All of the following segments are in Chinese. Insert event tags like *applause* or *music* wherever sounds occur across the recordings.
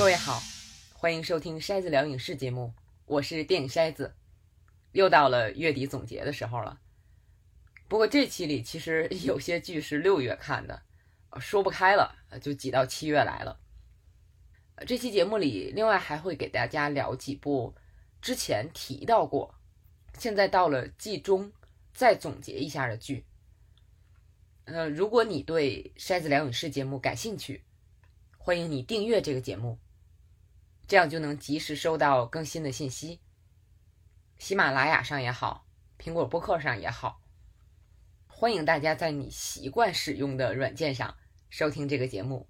各位好，欢迎收听筛子聊影视节目，我是电影筛子。又到了月底总结的时候了。不过这期里其实有些剧是六月看的，说不开了，就挤到七月来了。这期节目里，另外还会给大家聊几部之前提到过，现在到了季中再总结一下的剧。呃，如果你对筛子聊影视节目感兴趣，欢迎你订阅这个节目，这样就能及时收到更新的信息。喜马拉雅上也好，苹果播客上也好，欢迎大家在你习惯使用的软件上收听这个节目。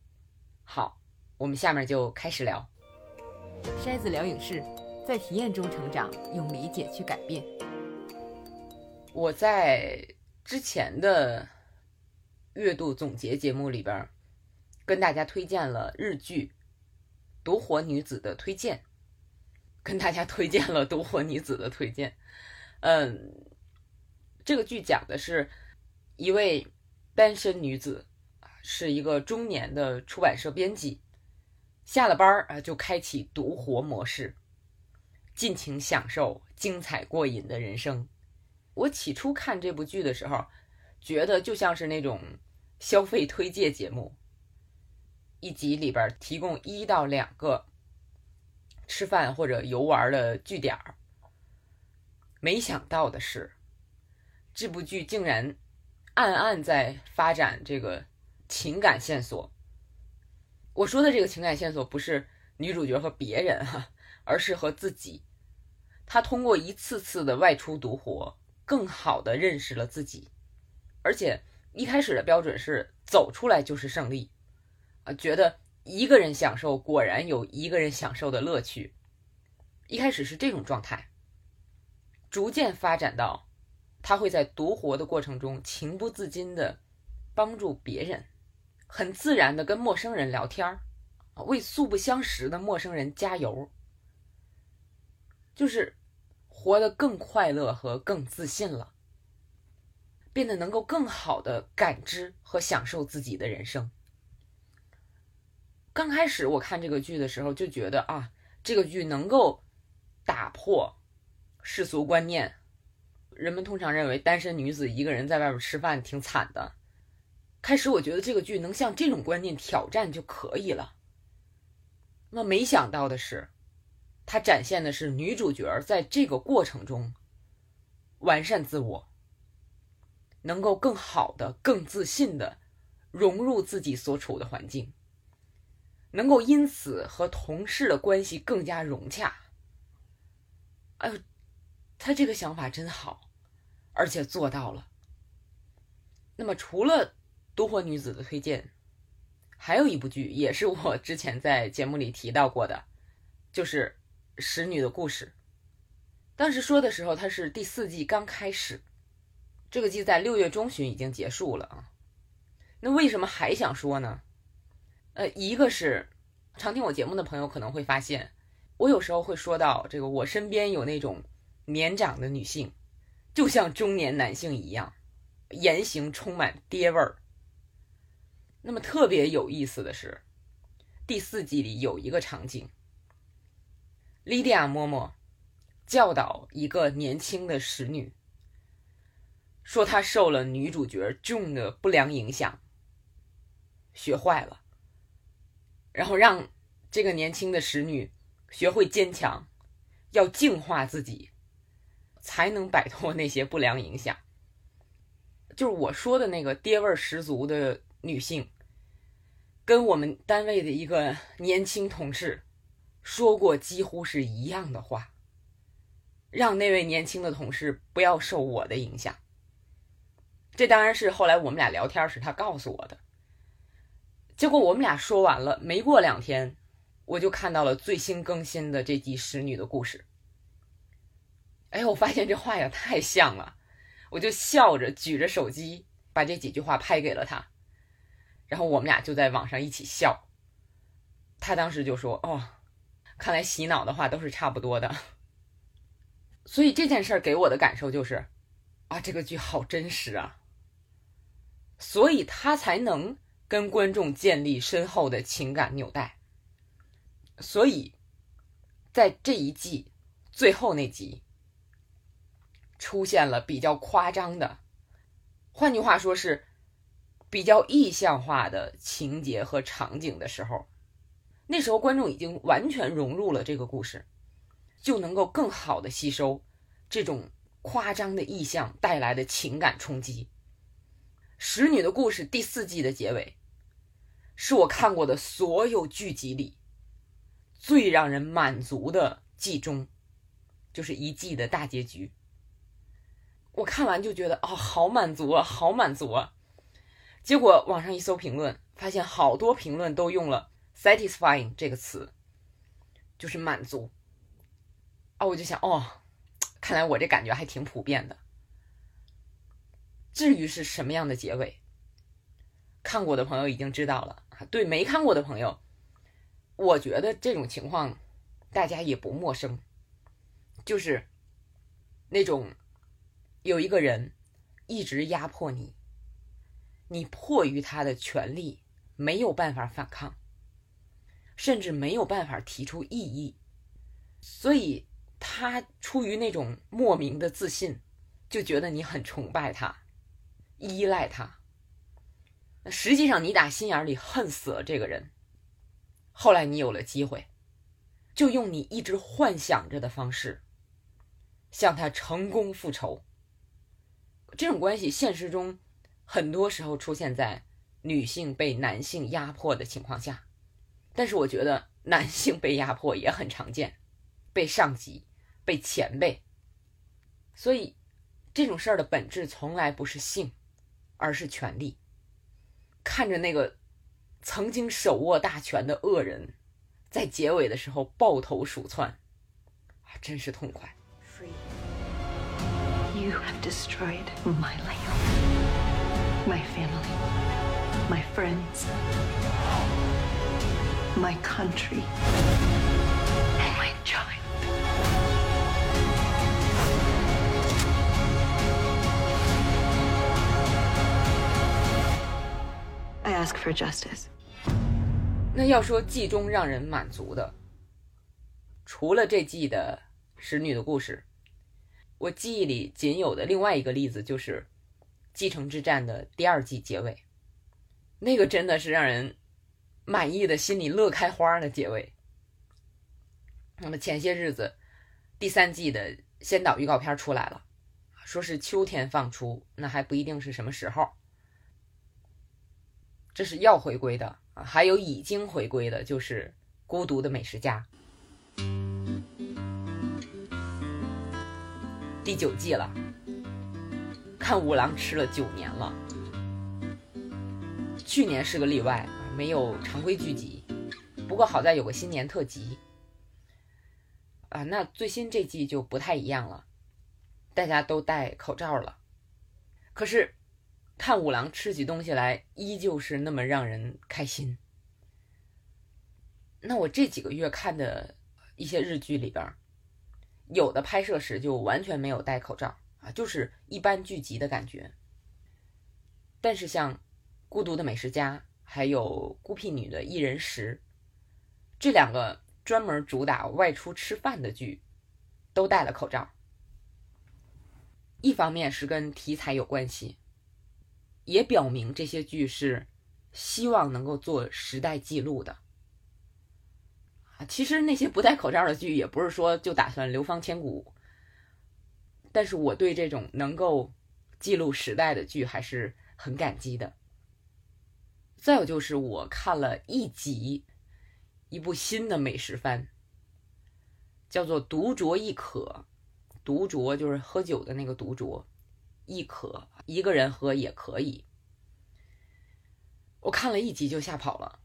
好。我们下面就开始聊。筛子聊影视，在体验中成长，用理解去改变。我在之前的月度总结节目里边，跟大家推荐了日剧《独活女子》的推荐，*laughs* 跟大家推荐了《独活女子》的推荐。嗯，这个剧讲的是一位单身女子，是一个中年的出版社编辑。下了班儿啊，就开启独活模式，尽情享受精彩过瘾的人生。我起初看这部剧的时候，觉得就像是那种消费推介节目，一集里边提供一到两个吃饭或者游玩的据点儿。没想到的是，这部剧竟然暗暗在发展这个情感线索。我说的这个情感线索不是女主角和别人哈，而是和自己。她通过一次次的外出独活，更好的认识了自己。而且一开始的标准是走出来就是胜利，觉得一个人享受果然有一个人享受的乐趣。一开始是这种状态，逐渐发展到他会在独活的过程中情不自禁的帮助别人。很自然的跟陌生人聊天儿，为素不相识的陌生人加油，就是活得更快乐和更自信了，变得能够更好的感知和享受自己的人生。刚开始我看这个剧的时候就觉得啊，这个剧能够打破世俗观念，人们通常认为单身女子一个人在外边吃饭挺惨的。开始我觉得这个剧能向这种观念挑战就可以了。那没想到的是，它展现的是女主角在这个过程中完善自我，能够更好的、更自信的融入自己所处的环境，能够因此和同事的关系更加融洽。哎呦，他这个想法真好，而且做到了。那么除了。独活女子的推荐，还有一部剧也是我之前在节目里提到过的，就是《使女的故事》。当时说的时候，它是第四季刚开始，这个季在六月中旬已经结束了啊。那为什么还想说呢？呃，一个是常听我节目的朋友可能会发现，我有时候会说到这个，我身边有那种年长的女性，就像中年男性一样，言行充满爹味儿。那么特别有意思的是，第四季里有一个场景，莉迪亚嬷嬷教导一个年轻的使女，说她受了女主角重的不良影响，学坏了，然后让这个年轻的使女学会坚强，要净化自己，才能摆脱那些不良影响。*laughs* 就是我说的那个爹味儿十足的。女性跟我们单位的一个年轻同事说过几乎是一样的话，让那位年轻的同事不要受我的影响。这当然是后来我们俩聊天时他告诉我的。结果我们俩说完了，没过两天，我就看到了最新更新的这集《使女的故事》。哎，我发现这话也太像了，我就笑着举着手机把这几句话拍给了他。然后我们俩就在网上一起笑，他当时就说：“哦，看来洗脑的话都是差不多的。”所以这件事儿给我的感受就是，啊，这个剧好真实啊，所以他才能跟观众建立深厚的情感纽带。所以在这一季最后那集出现了比较夸张的，换句话说是比较意象化的情节和场景的时候，那时候观众已经完全融入了这个故事，就能够更好的吸收这种夸张的意象带来的情感冲击。《使女的故事》第四季的结尾，是我看过的所有剧集里最让人满足的季终，就是一季的大结局。我看完就觉得，哦，好满足啊，好满足啊！结果网上一搜评论，发现好多评论都用了 “satisfying” 这个词，就是满足。啊，我就想，哦，看来我这感觉还挺普遍的。至于是什么样的结尾，看过的朋友已经知道了。对没看过的朋友，我觉得这种情况大家也不陌生，就是那种有一个人一直压迫你，你迫于他的权利没有办法反抗，甚至没有办法提出异议，所以他出于那种莫名的自信，就觉得你很崇拜他。依赖他，那实际上你打心眼里恨死了这个人。后来你有了机会，就用你一直幻想着的方式向他成功复仇。这种关系现实中很多时候出现在女性被男性压迫的情况下，但是我觉得男性被压迫也很常见，被上级、被前辈。所以这种事儿的本质从来不是性。而是权力。看着那个曾经手握大权的恶人，在结尾的时候抱头鼠窜，啊，真是痛快。You have destroyed my life, my family, my friends, my country, for justice。那要说季中让人满足的，除了这季的使女的故事，我记忆里仅有的另外一个例子就是《继承之战》的第二季结尾，那个真的是让人满意的心里乐开花的结尾。那么前些日子，第三季的先导预告片出来了，说是秋天放出，那还不一定是什么时候。这是要回归的啊，还有已经回归的，就是《孤独的美食家》第九季了。看五郎吃了九年了，去年是个例外，没有常规剧集，不过好在有个新年特辑啊。那最新这季就不太一样了，大家都戴口罩了，可是。看五郎吃起东西来，依旧是那么让人开心。那我这几个月看的一些日剧里边，有的拍摄时就完全没有戴口罩啊，就是一般剧集的感觉。但是像《孤独的美食家》还有《孤僻女的一人食》这两个专门主打外出吃饭的剧，都戴了口罩。一方面是跟题材有关系。也表明这些剧是希望能够做时代记录的啊。其实那些不戴口罩的剧也不是说就打算流芳千古，但是我对这种能够记录时代的剧还是很感激的。再有就是我看了一集一部新的美食番，叫做《独酌亦可》，独酌就是喝酒的那个独酌。亦可一个人喝也可以。我看了一集就吓跑了。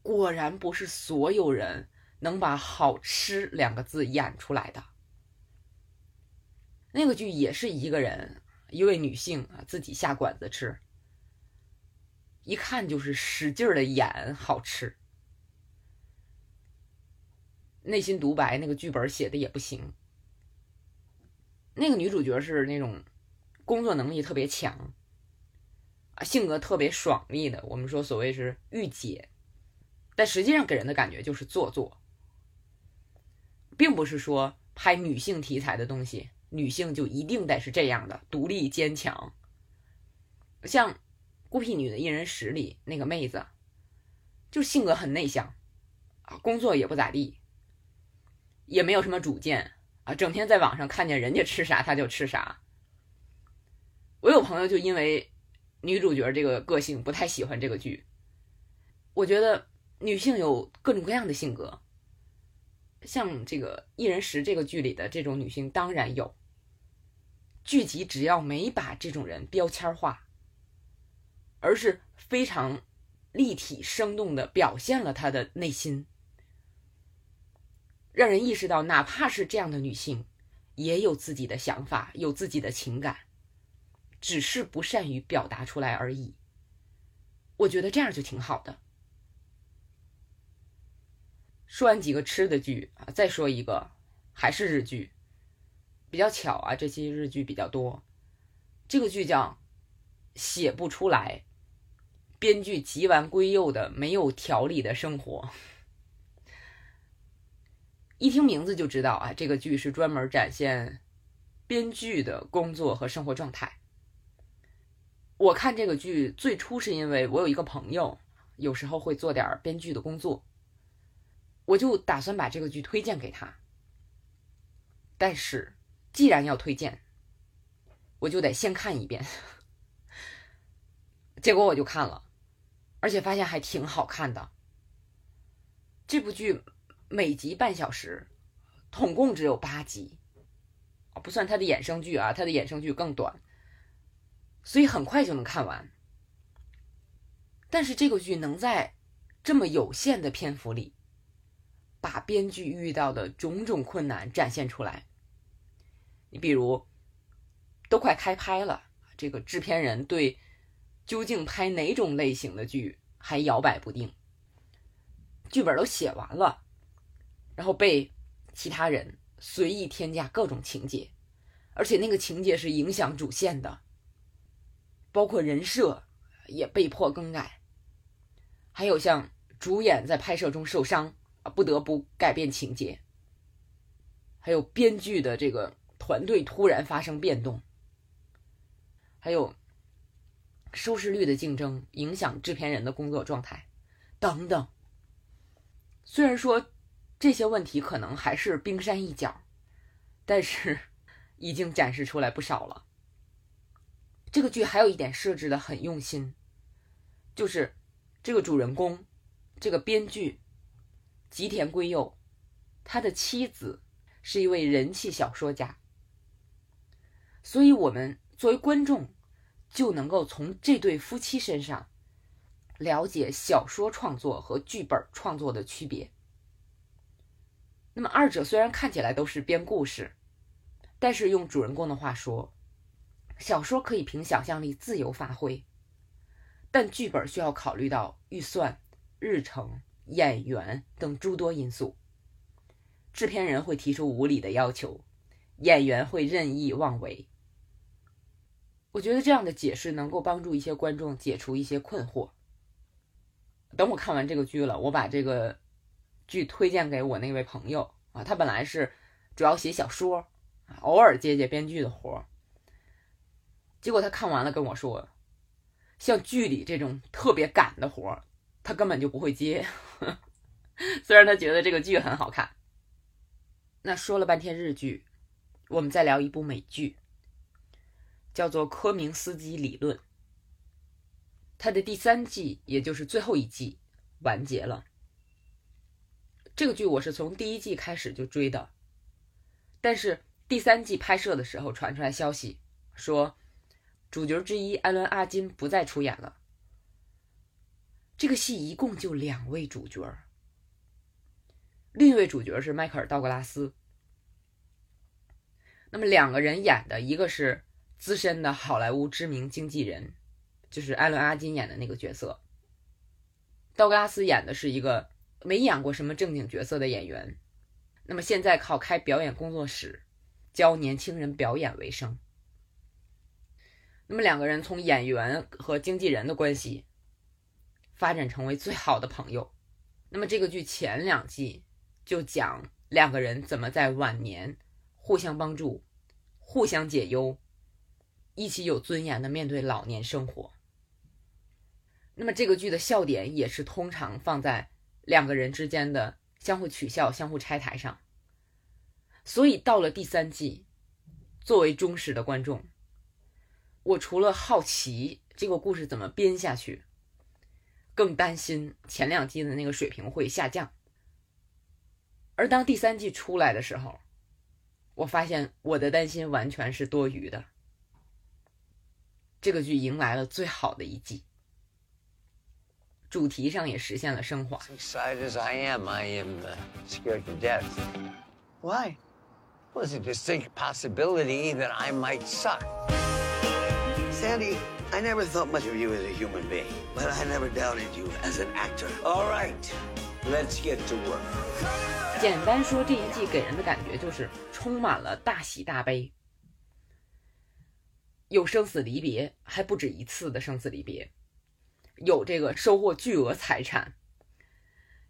果然不是所有人能把“好吃”两个字演出来的。那个剧也是一个人，一位女性啊，自己下馆子吃，一看就是使劲的演好吃，内心独白那个剧本写的也不行。那个女主角是那种工作能力特别强啊，性格特别爽利的。我们说所谓是御姐，但实际上给人的感觉就是做作，并不是说拍女性题材的东西，女性就一定得是这样的独立坚强。像《孤僻女的一人食》里那个妹子，就性格很内向，啊，工作也不咋地，也没有什么主见啊，整天在网上看见人家吃啥，他就吃啥。我有朋友就因为女主角这个个性不太喜欢这个剧。我觉得女性有各种各样的性格，像这个《一人食》这个剧里的这种女性当然有。剧集只要没把这种人标签化，而是非常立体生动的表现了她的内心，让人意识到哪怕是这样的女性，也有自己的想法，有自己的情感。只是不善于表达出来而已。我觉得这样就挺好的。说完几个吃的剧啊，再说一个，还是日剧。比较巧啊，这期日剧比较多。这个剧叫《写不出来》，编剧吉丸圭佑的没有条理的生活。一听名字就知道啊，这个剧是专门展现编剧的工作和生活状态。我看这个剧最初是因为我有一个朋友，有时候会做点编剧的工作，我就打算把这个剧推荐给他。但是既然要推荐，我就得先看一遍。*laughs* 结果我就看了，而且发现还挺好看的。这部剧每集半小时，统共只有八集，不算它的衍生剧啊，它的衍生剧更短。所以很快就能看完，但是这个剧能在这么有限的篇幅里，把编剧遇到的种种困难展现出来。你比如，都快开拍了，这个制片人对究竟拍哪种类型的剧还摇摆不定，剧本都写完了，然后被其他人随意添加各种情节，而且那个情节是影响主线的。包括人设也被迫更改，还有像主演在拍摄中受伤，不得不改变情节，还有编剧的这个团队突然发生变动，还有收视率的竞争影响制片人的工作状态等等。虽然说这些问题可能还是冰山一角，但是 *laughs* 已经展示出来不少了。这个剧还有一点设置的很用心，就是这个主人公，这个编剧吉田圭佑，他的妻子是一位人气小说家，所以我们作为观众就能够从这对夫妻身上了解小说创作和剧本创作的区别。那么二者虽然看起来都是编故事，但是用主人公的话说。小说可以凭想象力自由发挥，但剧本需要考虑到预算、日程、演员等诸多因素。制片人会提出无理的要求，演员会任意妄为。我觉得这样的解释能够帮助一些观众解除一些困惑。等我看完这个剧了，我把这个剧推荐给我那位朋友啊，他本来是主要写小说，偶尔接接编剧的活儿。结果他看完了跟我说：“像剧里这种特别赶的活儿，他根本就不会接。*laughs* 虽然他觉得这个剧很好看。那说了半天日剧，我们再聊一部美剧，叫做《科明斯基理论》。它的第三季，也就是最后一季完结了。这个剧我是从第一季开始就追的，但是第三季拍摄的时候传出来消息说。主角之一艾伦·阿金不再出演了。这个戏一共就两位主角，另一位主角是迈克尔·道格拉斯。那么两个人演的，一个是资深的好莱坞知名经纪人，就是艾伦·阿金演的那个角色。道格拉斯演的是一个没演过什么正经角色的演员，那么现在靠开表演工作室教年轻人表演为生。那么两个人从演员和经纪人的关系发展成为最好的朋友，那么这个剧前两季就讲两个人怎么在晚年互相帮助、互相解忧，一起有尊严的面对老年生活。那么这个剧的笑点也是通常放在两个人之间的相互取笑、相互拆台上。所以到了第三季，作为忠实的观众，我除了好奇这个故事怎么编下去。更担心前两季的那个水平会下降，而当第三季出来的时候，我发现我的担心完全是多余的。这个剧迎来了最好的一季，主题上也实现了升华。Excited as I am, I am scared to death. Why? Was a distinct possibility that I might suck. Sandy, I never thought much of you as a human being, but I never doubted you as an actor. All right, let's get to work. 简单说，这一季给人的感觉就是充满了大喜大悲，有生死离别，还不止一次的生死离别，有这个收获巨额财产，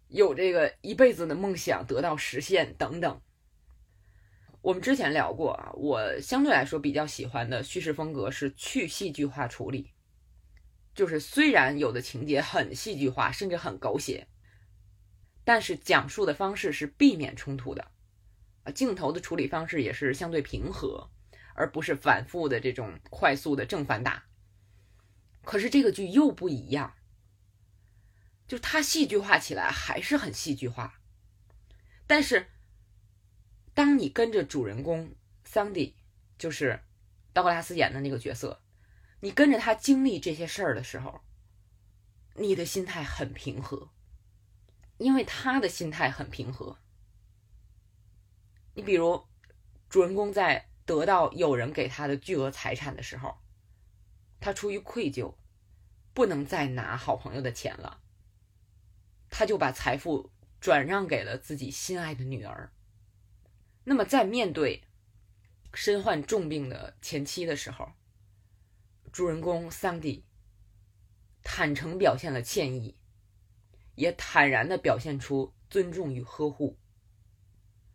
有这个一辈子的梦想得到实现等等。我们之前聊过啊，我相对来说比较喜欢的叙事风格是去戏剧化处理，就是虽然有的情节很戏剧化，甚至很狗血，但是讲述的方式是避免冲突的，啊，镜头的处理方式也是相对平和，而不是反复的这种快速的正反打。可是这个剧又不一样，就它戏剧化起来还是很戏剧化，但是。当你跟着主人公桑迪，就是道格拉斯演的那个角色，你跟着他经历这些事儿的时候，你的心态很平和，因为他的心态很平和。你比如，主人公在得到有人给他的巨额财产的时候，他出于愧疚，不能再拿好朋友的钱了，他就把财富转让给了自己心爱的女儿。那么，在面对身患重病的前妻的时候，主人公桑迪坦诚表现了歉意，也坦然的表现出尊重与呵护。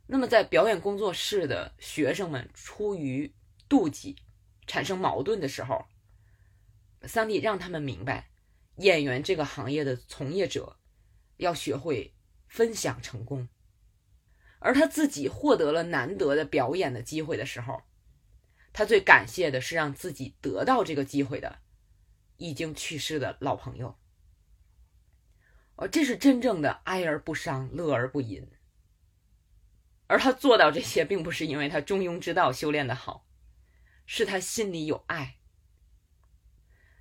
那么，在表演工作室的学生们出于妒忌产生矛盾的时候，桑迪让他们明白，演员这个行业的从业者要学会分享成功。而他自己获得了难得的表演的机会的时候，他最感谢的是让自己得到这个机会的已经去世的老朋友。哦，这是真正的哀而不伤，乐而不淫。而他做到这些，并不是因为他中庸之道修炼的好，是他心里有爱。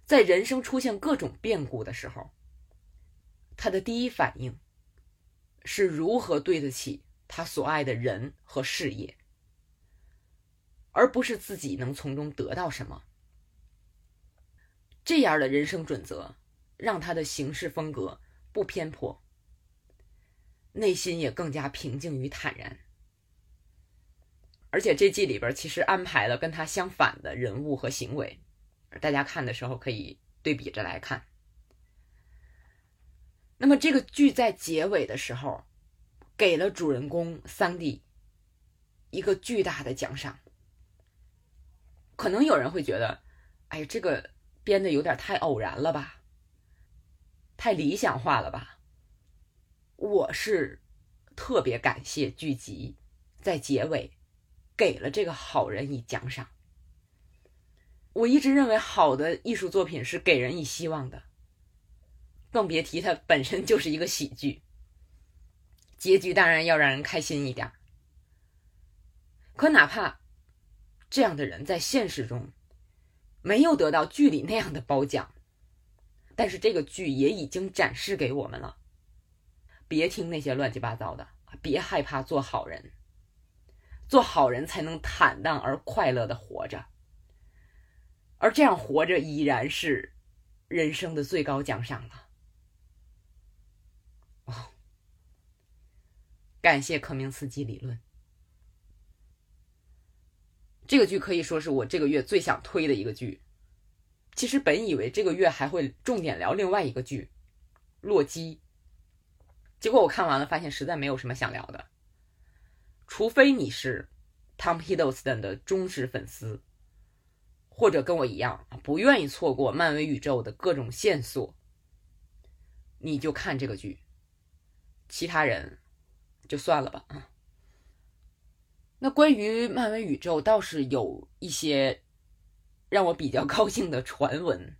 在人生出现各种变故的时候，他的第一反应是如何对得起。他所爱的人和事业，而不是自己能从中得到什么。这样的人生准则，让他的行事风格不偏颇，内心也更加平静与坦然。而且这季里边其实安排了跟他相反的人物和行为，大家看的时候可以对比着来看。那么这个剧在结尾的时候。给了主人公桑迪一个巨大的奖赏。可能有人会觉得，哎，这个编的有点太偶然了吧，太理想化了吧。我是特别感谢剧集在结尾给了这个好人以奖赏。我一直认为好的艺术作品是给人以希望的，更别提它本身就是一个喜剧。结局当然要让人开心一点，可哪怕这样的人在现实中没有得到剧里那样的褒奖，但是这个剧也已经展示给我们了。别听那些乱七八糟的，别害怕做好人，做好人才能坦荡而快乐的活着，而这样活着已然是人生的最高奖赏了。感谢科明斯基理论，这个剧可以说是我这个月最想推的一个剧。其实本以为这个月还会重点聊另外一个剧《洛基》，结果我看完了，发现实在没有什么想聊的，除非你是 Tom Hiddleston 的忠实粉丝，或者跟我一样不愿意错过漫威宇宙的各种线索，你就看这个剧。其他人就算了吧啊。那关于漫威宇宙倒是有一些让我比较 *laughs* 高兴的传闻，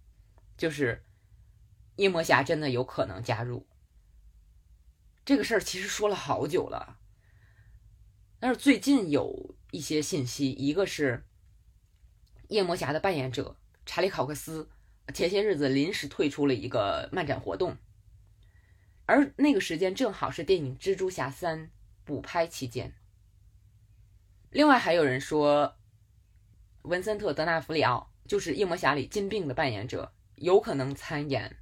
就是夜魔侠真的有可能加入。这个事儿其实说了好久了，但是最近有一些信息，一个是夜魔侠的扮演者查理考克斯前些日子临时退出了一个漫展活动，而那个时间正好是电影《蜘蛛侠三》补拍期间。另外还有人说，文森特·德纳弗里奥就是夜魔侠里金并的扮演者，有可能参演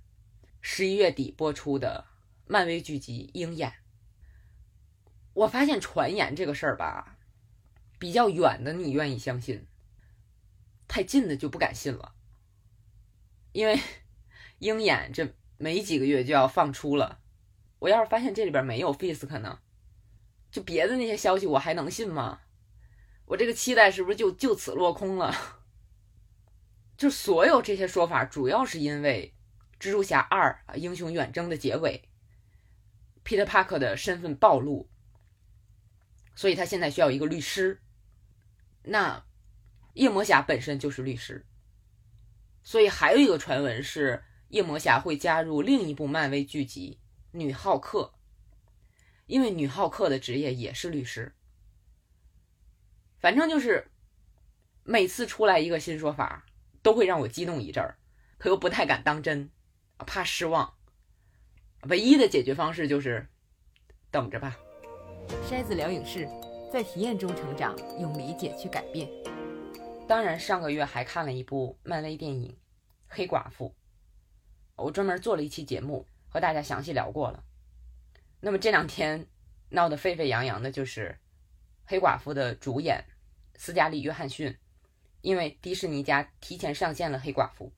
十一月底播出的。漫威剧集《鹰眼》，我发现传言这个事儿吧，比较远的你愿意相信，太近的就不敢信了。因为《鹰眼》这没几个月就要放出了，我要是发现这里边没有 Fisk 呢，就别的那些消息我还能信吗？我这个期待是不是就就此落空了？就所有这些说法，主要是因为《蜘蛛侠二》，英雄远征的结尾。Peter Parker 的身份暴露，所以他现在需要一个律师。那夜魔侠本身就是律师，所以还有一个传闻是夜魔侠会加入另一部漫威剧集《女浩克》，因为女浩克的职业也是律师。反正就是每次出来一个新说法，都会让我激动一阵儿，可又不太敢当真，怕失望。唯一的解决方式就是等着吧。筛子聊影视，在体验中成长，用理解去改变。当然，上个月还看了一部漫威电影《黑寡妇》，我专门做了一期节目和大家详细聊过了。那么这两天闹得沸沸扬扬的就是黑寡妇的主演斯嘉丽·约翰逊，因为迪士尼家提前上线了黑寡妇，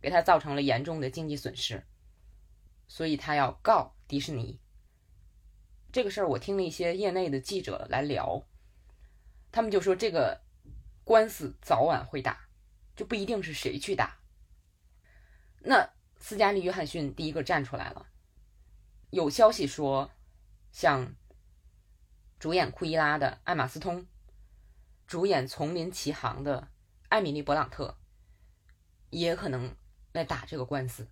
给他造成了严重的经济损失。所以他要告迪士尼。这个事儿，我听了一些业内的记者来聊，他们就说这个官司早晚会打，就不一定是谁去打。那斯嘉丽·约翰逊第一个站出来了。有消息说，像主演库伊拉的艾玛斯通，主演《丛林奇航》的艾米丽·勃朗特，也可能来打这个官司。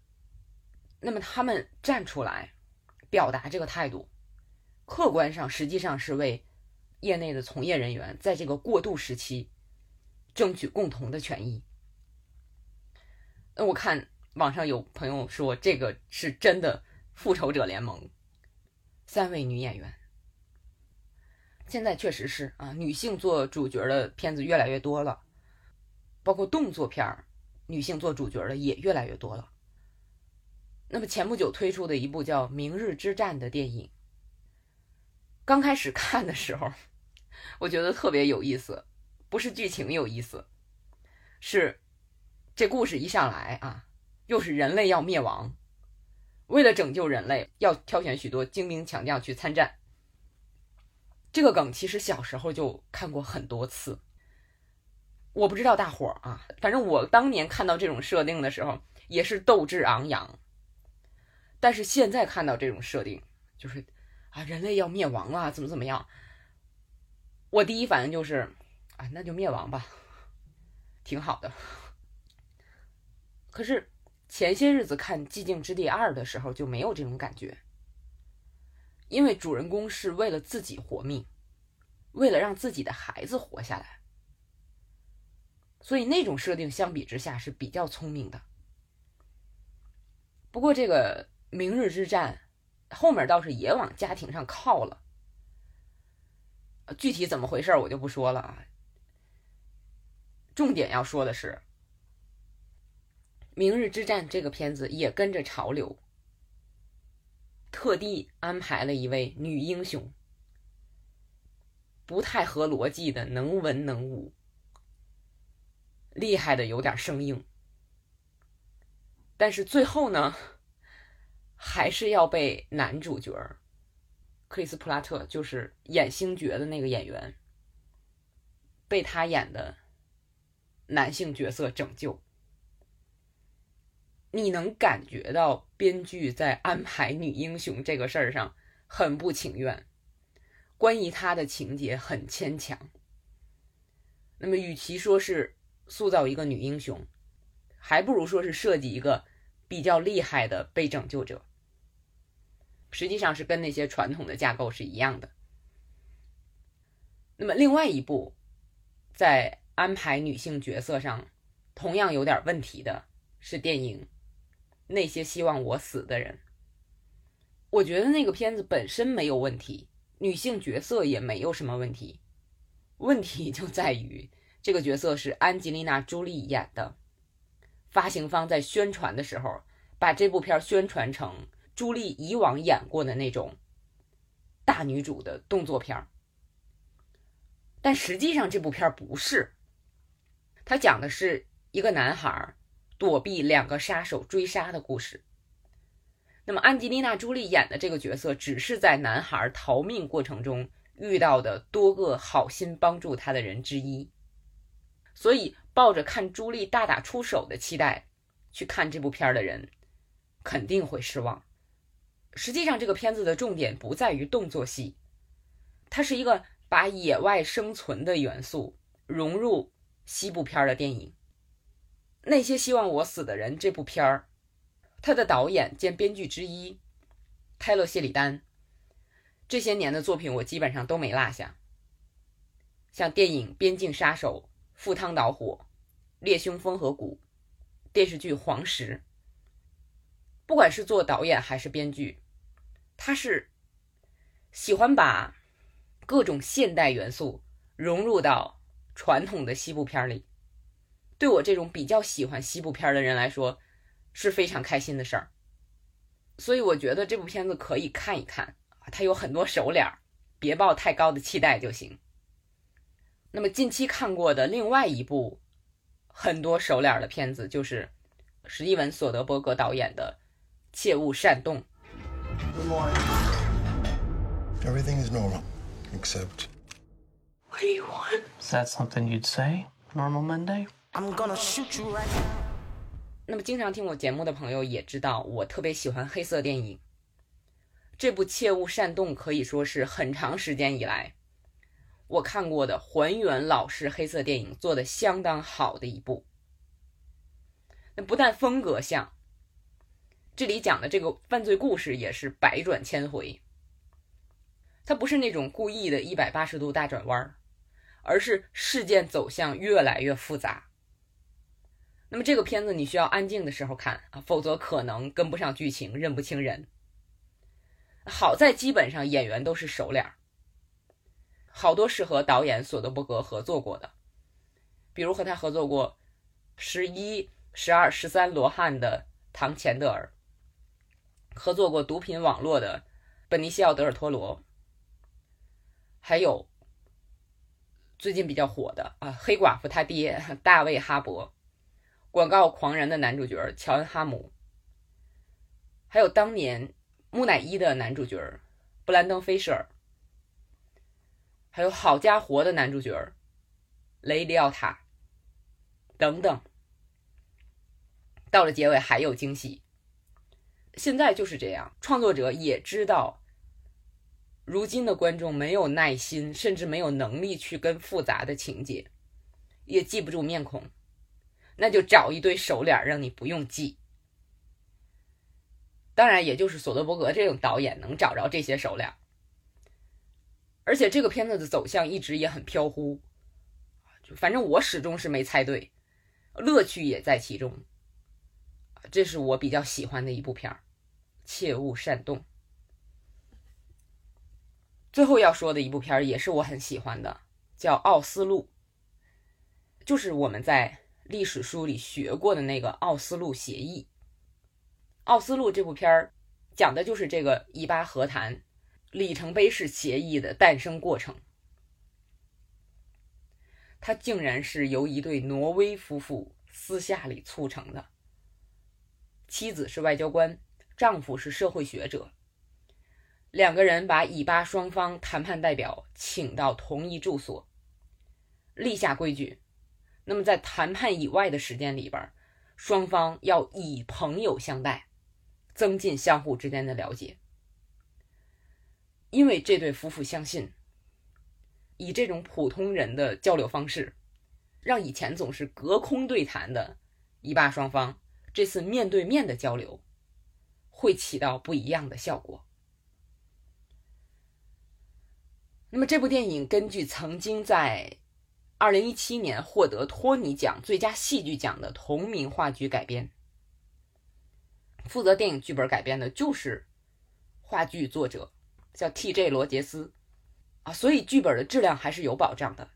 那么他们站出来表达这个态度，客观上实际上是为业内的从业人员在这个过渡时期争取共同的权益。那我看网上有朋友说，这个是真的复仇者联盟三位女演员，现在确实是啊，女性做主角的片子越来越多了，包括动作片儿，女性做主角的也越来越多了。那么前不久推出的一部叫《明日之战》的电影，刚开始看的时候，我觉得特别有意思，不是剧情有意思，是这故事一上来啊，又是人类要灭亡，为了拯救人类，要挑选许多精兵强将去参战。这个梗其实小时候就看过很多次，我不知道大伙儿啊，反正我当年看到这种设定的时候，也是斗志昂扬。但是现在看到这种设定，就是啊，人类要灭亡了，怎么怎么样？我第一反应就是，啊，那就灭亡吧，挺好的。可是前些日子看《寂静之地二》的时候就没有这种感觉，因为主人公是为了自己活命，为了让自己的孩子活下来，所以那种设定相比之下是比较聪明的。不过这个。明日之战后面倒是也往家庭上靠了，具体怎么回事我就不说了啊。重点要说的是，《明日之战》这个片子也跟着潮流，特地安排了一位女英雄，不太合逻辑的，能文能武，厉害的有点生硬，但是最后呢？还是要被男主角克里斯普拉特就是演星爵的那个演员，被他演的男性角色拯救。你能感觉到编剧在安排女英雄这个事儿上很不情愿，关于她的情节很牵强。那么，与其说是塑造一个女英雄，还不如说是设计一个比较厉害的被拯救者。实际上是跟那些传统的架构是一样的。那么，另外一部在安排女性角色上同样有点问题的是电影《那些希望我死的人》。我觉得那个片子本身没有问题，女性角色也没有什么问题，问题就在于这个角色是安吉丽娜·朱莉演的。发行方在宣传的时候把这部片宣传成。朱莉以往演过的那种大女主的动作片但实际上这部片不是。它讲的是一个男孩躲避两个杀手追杀的故事。那么安吉丽娜·朱莉演的这个角色，只是在男孩逃命过程中遇到的多个好心帮助他的人之一。所以，抱着看朱莉大打出手的期待去看这部片的人，肯定会失望。实际上，这个片子的重点不在于动作戏，它是一个把野外生存的元素融入西部片的电影。那些希望我死的人这部片儿，他的导演兼编剧之一泰勒·谢里丹，这些年的作品我基本上都没落下，像电影《边境杀手》《赴汤蹈火》《猎凶风河谷》，电视剧《黄石》。不管是做导演还是编剧，他是喜欢把各种现代元素融入到传统的西部片里。对我这种比较喜欢西部片的人来说，是非常开心的事儿。所以我觉得这部片子可以看一看啊，它有很多熟脸儿，别抱太高的期待就行。那么近期看过的另外一部很多熟脸的片子，就是史蒂文·索德伯格导演的。切勿擅动。Everything is normal, except. What do you want? Is that something you'd say? Normal Monday? I'm gonna shoot you right now. 那么，经常听我节目的朋友也知道，我特别喜欢黑色电影。这部《切勿擅动》可以说是很长时间以来我看过的还原老式黑色电影做的相当好的一部。那不但风格像。这里讲的这个犯罪故事也是百转千回，它不是那种故意的一百八十度大转弯，而是事件走向越来越复杂。那么这个片子你需要安静的时候看啊，否则可能跟不上剧情，认不清人。好在基本上演员都是熟脸，好多是和导演索德伯格合作过的，比如和他合作过《十一、十二、十三罗汉》的唐钱德尔。合作过毒品网络的本尼西奥·德尔托罗，还有最近比较火的啊，黑寡妇他爹大卫·哈勃，广告狂人的男主角乔恩·哈姆，还有当年木乃伊的男主角布兰登·菲舍尔，还有好家伙的男主角雷利奥塔等等。到了结尾还有惊喜。现在就是这样，创作者也知道，如今的观众没有耐心，甚至没有能力去跟复杂的情节，也记不住面孔，那就找一堆熟脸让你不用记。当然，也就是索德伯格这种导演能找着这些熟脸。而且这个片子的走向一直也很飘忽，就反正我始终是没猜对，乐趣也在其中。这是我比较喜欢的一部片儿，切勿擅动。最后要说的一部片儿也是我很喜欢的，叫《奥斯陆》，就是我们在历史书里学过的那个奥斯陆协议。奥斯陆这部片儿讲的就是这个伊巴和谈里程碑式协议的诞生过程。它竟然是由一对挪威夫妇私下里促成的。妻子是外交官，丈夫是社会学者。两个人把以巴双方谈判代表请到同一住所，立下规矩。那么在谈判以外的时间里边，双方要以朋友相待，增进相互之间的了解。因为这对夫妇相信，以这种普通人的交流方式，让以前总是隔空对谈的以巴双方，这次面对面的交流，会起到不一样的效果。那么这部电影根据曾经在二零一七年获得托尼奖最佳戏剧奖的同名话剧改编，负责电影剧本改编的就是话剧作者叫 T.J. 罗杰斯啊，所以剧本的质量还是有保障的。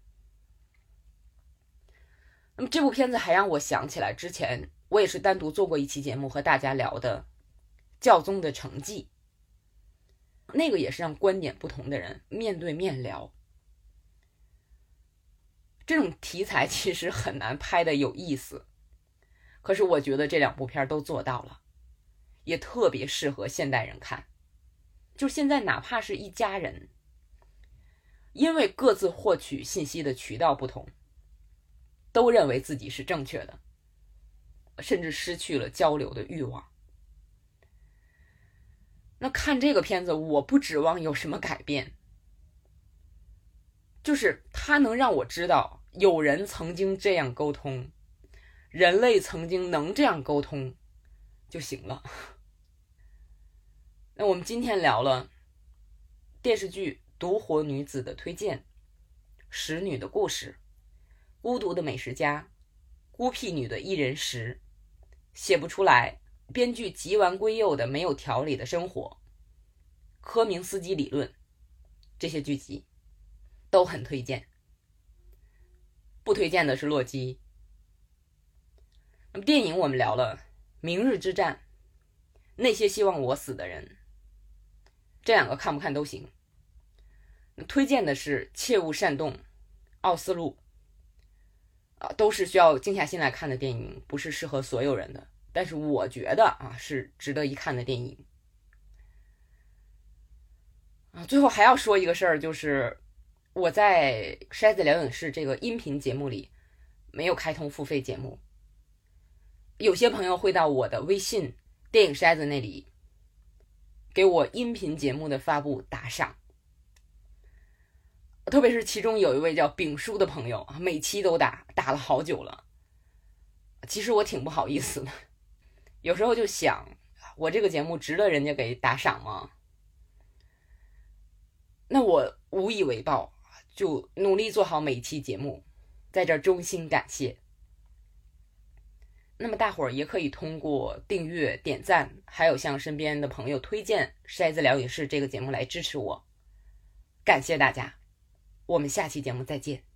那么这部片子还让我想起来之前我也是单独做过一期节目和大家聊的《教宗的成绩》。那个也是让观点不同的人面对面聊，这种题材其实很难拍的有意思，可是我觉得这两部片都做到了，也特别适合现代人看。就现在，哪怕是一家人，因为各自获取信息的渠道不同，都认为自己是正确的，甚至失去了交流的欲望。那看这个片子，我不指望有什么改变，就是它能让我知道有人曾经这样沟通，人类曾经能这样沟通就行了。*laughs* 那我们今天聊了电视剧《独活女子》的推荐，《使女的故事》，《孤独的美食家》，《孤僻女的一人食》，写不出来。编剧极完归幼的没有条理的生活，科明斯基理论，这些剧集都很推荐。不推荐的是《洛基》。那么电影我们聊了《明日之战》，那些希望我死的人，这两个看不看都行。推荐的是《切勿煽动》，《奥斯陆》啊，都是需要静下心来看的电影，不是适合所有人的。但是我觉得啊，是值得一看的电影啊。最后还要说一个事儿，就是我在筛子疗影室这个音频节目里没有开通付费节目，有些朋友会到我的微信电影筛子那里给我音频节目的发布打赏，特别是其中有一位叫丙叔的朋友，每期都打，打了好久了。其实我挺不好意思的。有时候就想，我这个节目值得人家给打赏吗？那我无以为报，就努力做好每一期节目，在这衷心感谢。那么大伙儿也可以通过订阅、点赞，还有向身边的朋友推荐《筛子疗影室》这个节目来支持我。感谢大家，我们下期节目再见。